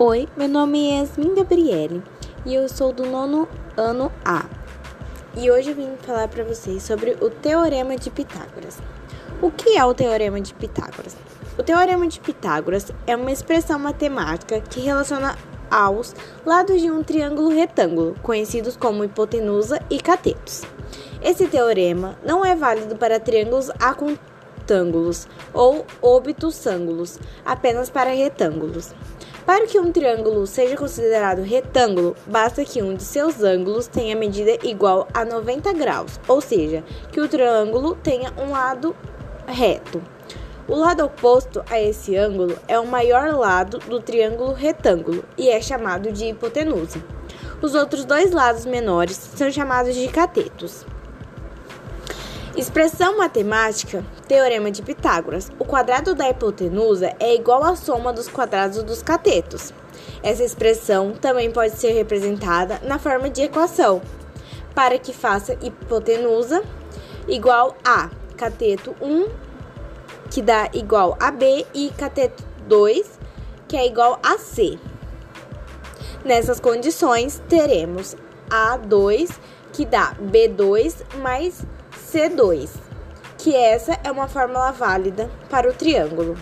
Oi, meu nome é Yasmin Gabriele e eu sou do nono ano A. E hoje vim falar para vocês sobre o Teorema de Pitágoras. O que é o Teorema de Pitágoras? O Teorema de Pitágoras é uma expressão matemática que relaciona aos lados de um triângulo retângulo, conhecidos como hipotenusa e catetos. Esse teorema não é válido para triângulos acutângulos ou obtusângulos, apenas para retângulos. Para que um triângulo seja considerado retângulo, basta que um de seus ângulos tenha medida igual a 90 graus, ou seja, que o triângulo tenha um lado reto. O lado oposto a esse ângulo é o maior lado do triângulo retângulo e é chamado de hipotenusa. Os outros dois lados menores são chamados de catetos. Expressão matemática, teorema de Pitágoras. O quadrado da hipotenusa é igual à soma dos quadrados dos catetos. Essa expressão também pode ser representada na forma de equação, para que faça hipotenusa igual a cateto 1, que dá igual a B, e cateto 2, que é igual a C. Nessas condições, teremos A2, que dá B2 mais C2, que essa é uma fórmula válida para o triângulo.